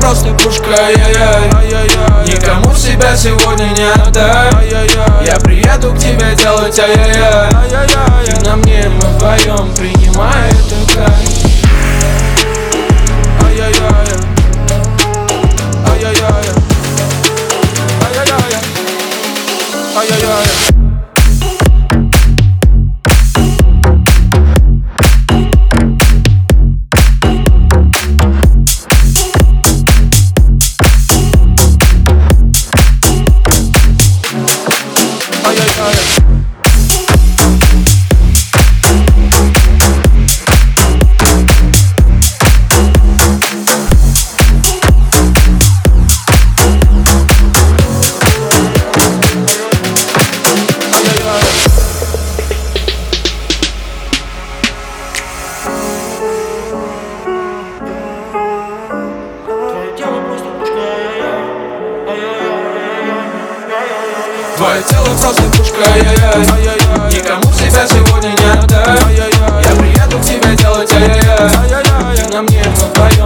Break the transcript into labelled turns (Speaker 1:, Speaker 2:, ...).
Speaker 1: просто пушка, ай-яй-яй. Никому себя сегодня не отдай Я приеду к тебе делать ай-яй-яй. Ты на мне, мы вдвоем принимай это кайф Твое тело просто пушка, ай-яй-яй. Никому
Speaker 2: себя сегодня не отдай Я
Speaker 1: приеду к тебе делать, ай-яй-яй Ты на мне, но твоя